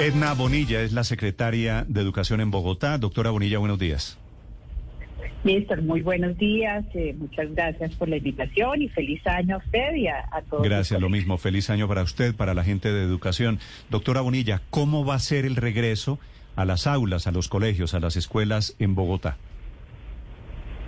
Edna Bonilla es la secretaria de Educación en Bogotá. Doctora Bonilla, buenos días. Néstor, muy buenos días. eh, muchas gracias por la invitación y feliz año a usted y a, a todos. Gracias, lo mismo. Feliz año para usted, para la gente de educación. Doctora Bonilla, ¿cómo va a ser el regreso a las aulas, a los colegios, a las escuelas en Bogotá?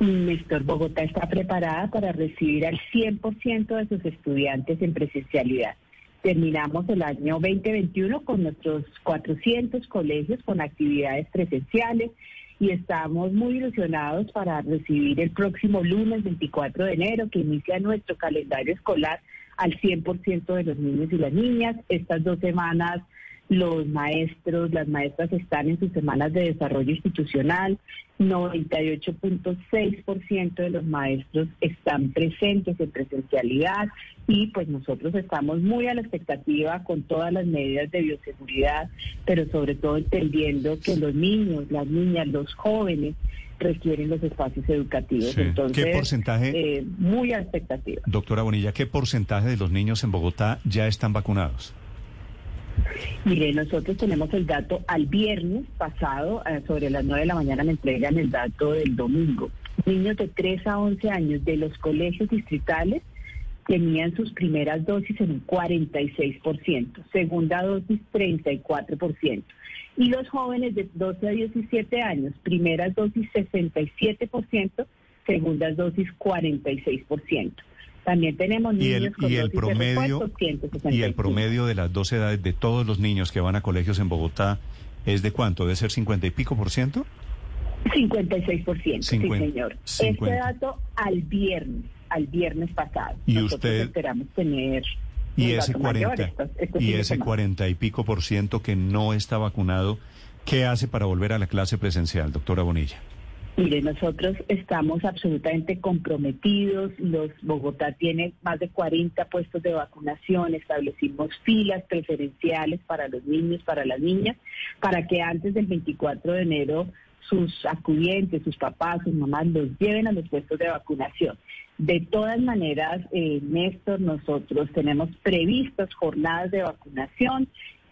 Néstor, Bogotá está preparada para recibir al 100% de sus estudiantes en presencialidad. Terminamos el año 2021 con nuestros 400 colegios con actividades presenciales y estamos muy ilusionados para recibir el próximo lunes 24 de enero que inicia nuestro calendario escolar al 100% de los niños y las niñas. Estas dos semanas los maestros, las maestras están en sus semanas de desarrollo institucional. 98.6% de los maestros están presentes en presencialidad y pues nosotros estamos muy a la expectativa con todas las medidas de bioseguridad, pero sobre todo entendiendo que los niños, las niñas, los jóvenes requieren los espacios educativos. Sí. Entonces, ¿Qué porcentaje? eh, muy a la expectativa. Doctora Bonilla, ¿qué porcentaje de los niños en Bogotá ya están vacunados? Mire, nosotros tenemos el dato al viernes pasado, eh, sobre las 9 de la mañana me entregan el dato del domingo. Niños de 3 a 11 años de los colegios distritales tenían sus primeras dosis en un 46%, segunda dosis 34%. Y los jóvenes de 12 a 17 años, primeras dosis 67%, segundas dosis 46%. También tenemos Y niños el, con y el promedio refuerzo, 165. y el promedio de las dos edades de todos los niños que van a colegios en Bogotá es de cuánto? ¿Debe ser 50 y pico por ciento? 56%, sí, Cincuenta- señor. cincuenta. Este dato al viernes, al viernes pasado. ¿Y Nosotros usted- esperamos tener Y ese dato mayor 40 estos- este y ese semana. 40 y pico por ciento que no está vacunado, ¿qué hace para volver a la clase presencial, doctora Bonilla? Mire, nosotros estamos absolutamente comprometidos. Los Bogotá tiene más de 40 puestos de vacunación. Establecimos filas preferenciales para los niños, para las niñas, para que antes del 24 de enero sus acudientes, sus papás, sus mamás los lleven a los puestos de vacunación. De todas maneras, eh, Néstor, nosotros tenemos previstas jornadas de vacunación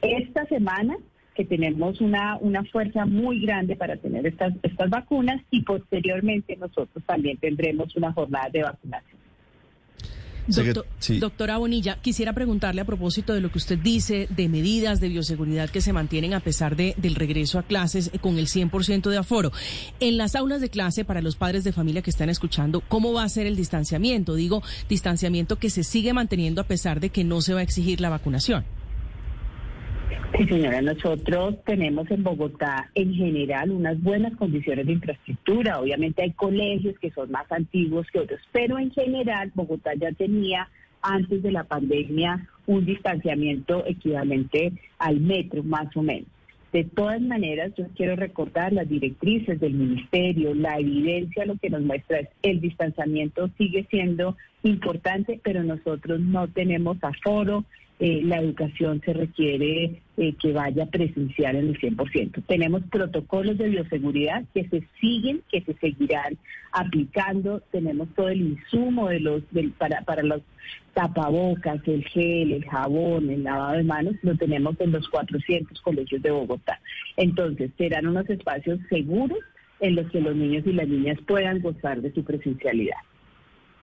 esta semana que tenemos una, una fuerza muy grande para tener estas, estas vacunas y posteriormente nosotros también tendremos una jornada de vacunación. Doctor- sí. Doctora Bonilla, quisiera preguntarle a propósito de lo que usted dice, de medidas de bioseguridad que se mantienen a pesar de, del regreso a clases con el 100% de aforo. En las aulas de clase, para los padres de familia que están escuchando, ¿cómo va a ser el distanciamiento? Digo, distanciamiento que se sigue manteniendo a pesar de que no se va a exigir la vacunación. Sí, señora, nosotros tenemos en Bogotá en general unas buenas condiciones de infraestructura. Obviamente hay colegios que son más antiguos que otros, pero en general Bogotá ya tenía antes de la pandemia un distanciamiento equivalente al metro, más o menos. De todas maneras, yo quiero recordar las directrices del ministerio, la evidencia lo que nos muestra es el distanciamiento sigue siendo importante, pero nosotros no tenemos aforo, eh, la educación se requiere eh, que vaya presencial en el 100%. Tenemos protocolos de bioseguridad que se siguen, que se seguirán aplicando. Tenemos todo el insumo de los para, para los tapabocas, el gel, el jabón, el lavado de manos, lo tenemos en los 400 colegios de Bogotá. Entonces, serán unos espacios seguros en los que los niños y las niñas puedan gozar de su presencialidad.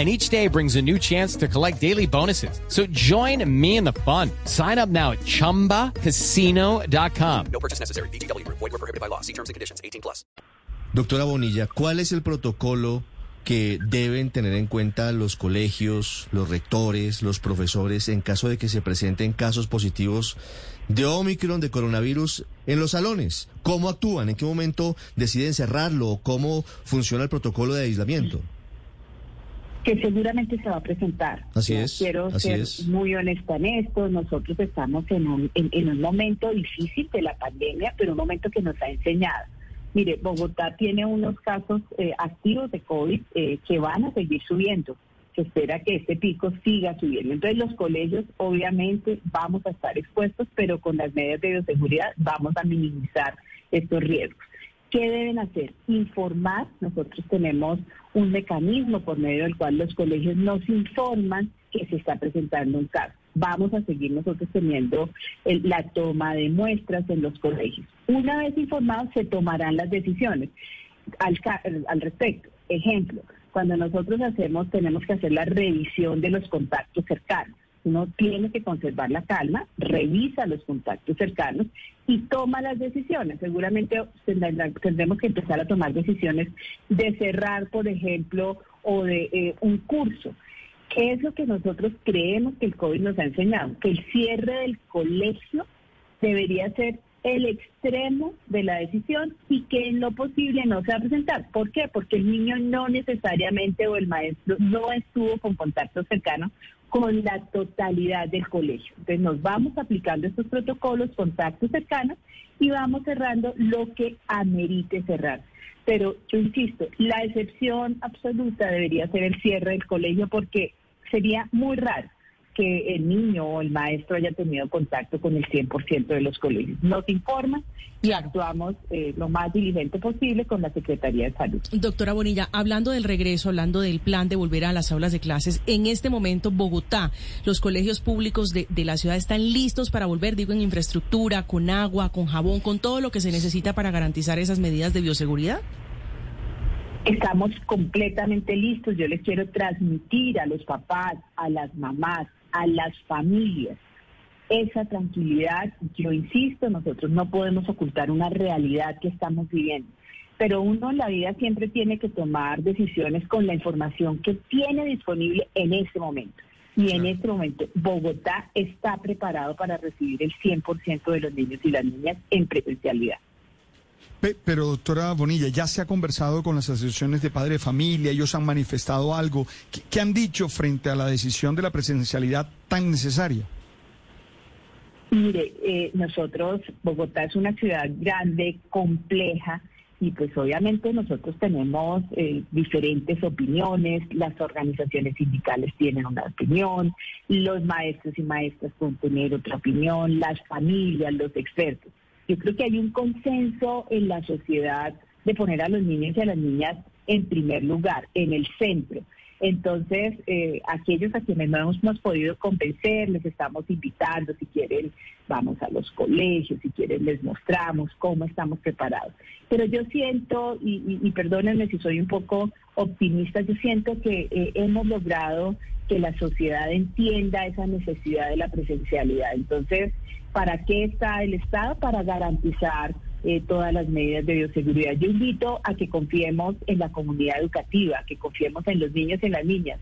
And each day brings a new chance to collect daily bonuses. So join me in the fun. Sign up now at chumbacasino.com. No purchase necessary. Void were prohibited by law. See terms and conditions. 18 plus. Doctora Bonilla, ¿cuál es el protocolo que deben tener en cuenta los colegios, los rectores, los profesores en caso de que se presenten casos positivos de Omicron, de coronavirus en los salones? ¿Cómo actúan? ¿En qué momento deciden cerrarlo? ¿Cómo funciona el protocolo de aislamiento? Que seguramente se va a presentar. Así es. Quiero ser muy honesta en esto. Nosotros estamos en un, en, un momento difícil de la pandemia, pero un momento que nos ha enseñado. Mire, Bogotá tiene unos casos eh, activos de COVID eh, que van a seguir subiendo. Se espera que este pico siga subiendo. Entonces los colegios obviamente vamos a estar expuestos, pero con las medidas de bioseguridad vamos a minimizar estos riesgos. ¿Qué deben hacer? Informar. Nosotros tenemos un mecanismo por medio del cual los colegios nos informan que se está presentando un caso. Vamos a seguir nosotros teniendo la toma de muestras en los colegios. Una vez informados, se tomarán las decisiones al, al respecto. Ejemplo, cuando nosotros hacemos, tenemos que hacer la revisión de los contactos cercanos uno tiene que conservar la calma, revisa los contactos cercanos y toma las decisiones. Seguramente tendremos que empezar a tomar decisiones de cerrar, por ejemplo, o de eh, un curso. ¿Qué es lo que nosotros creemos que el COVID nos ha enseñado? Que el cierre del colegio debería ser el extremo de la decisión y que en lo posible no se va a presentar. ¿Por qué? Porque el niño no necesariamente o el maestro no estuvo con contacto cercano con la totalidad del colegio. Entonces nos vamos aplicando estos protocolos, contactos cercanos y vamos cerrando lo que amerite cerrar. Pero yo insisto, la excepción absoluta debería ser el cierre del colegio porque sería muy raro que el niño o el maestro haya tenido contacto con el 100% de los colegios. Nos informan y actuamos eh, lo más diligente posible con la Secretaría de Salud. Doctora Bonilla, hablando del regreso, hablando del plan de volver a las aulas de clases, en este momento Bogotá, los colegios públicos de, de la ciudad están listos para volver, digo, en infraestructura, con agua, con jabón, con todo lo que se necesita para garantizar esas medidas de bioseguridad. Estamos completamente listos. Yo les quiero transmitir a los papás, a las mamás, a las familias. Esa tranquilidad, yo insisto, nosotros no podemos ocultar una realidad que estamos viviendo, pero uno en la vida siempre tiene que tomar decisiones con la información que tiene disponible en ese momento. Y en este momento Bogotá está preparado para recibir el 100% de los niños y las niñas en presencialidad. Pero doctora Bonilla, ya se ha conversado con las asociaciones de padre de familia, ellos han manifestado algo. ¿Qué, han dicho frente a la decisión de la presencialidad tan necesaria? Mire, eh, nosotros, Bogotá es una ciudad grande, compleja, y pues obviamente nosotros tenemos eh, diferentes opiniones, las organizaciones sindicales tienen una opinión, los maestros y maestras pueden tener otra opinión, las familias, los expertos. Yo creo que hay un consenso en la sociedad de poner a los niños y a las niñas en primer lugar, en el centro. Entonces, eh, aquellos a quienes no hemos, podido convencer, les estamos invitando, si quieren, vamos a los colegios, si quieren, les mostramos cómo estamos preparados. Pero yo siento, y, perdónenme si soy un poco optimista, yo siento que eh, hemos logrado que la sociedad entienda esa necesidad de la presencialidad. Entonces, ¿Para qué está el Estado? Para garantizar eh, todas las medidas de bioseguridad. Yo invito a que confiemos en la comunidad educativa, que confiemos en los niños y en las niñas.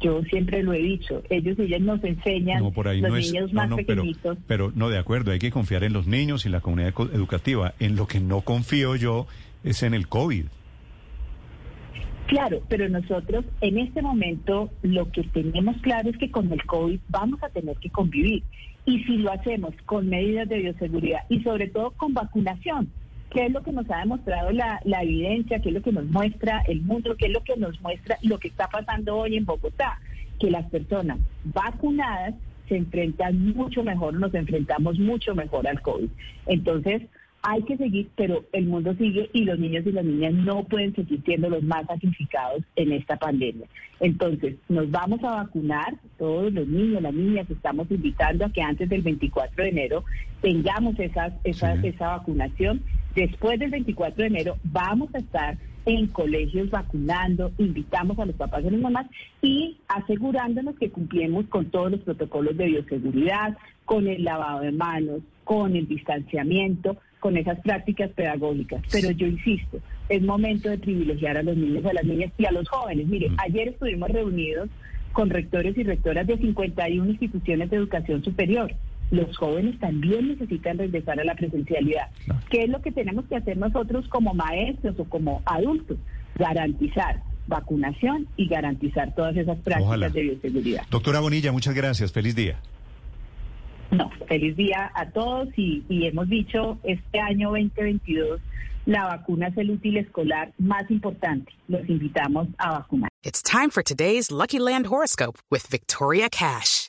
Yo siempre lo he dicho, ellos y ellas nos enseñan, los niños más pequeñitos. Pero, no, de acuerdo, hay que confiar en los niños y en la comunidad educativa. En lo que no confío yo es en el COVID. Claro, pero nosotros en este momento lo que tenemos claro es que con el COVID vamos a tener que convivir. Y si lo hacemos con medidas de bioseguridad y sobre todo con vacunación, ¿qué es lo que nos ha demostrado la, evidencia? ¿Qué es lo que nos muestra el mundo? ¿Qué es lo que nos muestra lo que está pasando hoy en Bogotá? Que las personas vacunadas se enfrentan mucho mejor, nos enfrentamos mucho mejor al COVID. Entonces, hay que seguir, pero el mundo sigue y los niños y las niñas no pueden seguir siendo los más sacrificados en esta pandemia. Entonces, nos vamos a vacunar, todos los niños, las niñas, estamos invitando a que antes del 24 de enero tengamos esa, esa vacunación. Después del 24 de enero vamos a estar en colegios vacunando, invitamos a los papás y las mamás y asegurándonos que cumplimos con todos los protocolos de bioseguridad, con el lavado de manos, con el distanciamiento, con esas prácticas pedagógicas. Pero yo insisto, es momento de privilegiar a los niños, a las niñas y a los jóvenes. Mire, ayer estuvimos reunidos con rectores y rectoras de 51 instituciones de educación superior. Los jóvenes también necesitan regresar a la presencialidad. ¿Qué es lo que tenemos que hacer nosotros como maestros o como adultos? Garantizar vacunación y garantizar todas esas prácticas Ojalá. de bioseguridad. Doctora Bonilla, muchas gracias. Feliz día. No, feliz día a todos y, hemos dicho este año 2022 la vacuna es el útil escolar más importante. Los invitamos a vacunar. It's time for today's Lucky Land horoscope with Victoria Cash.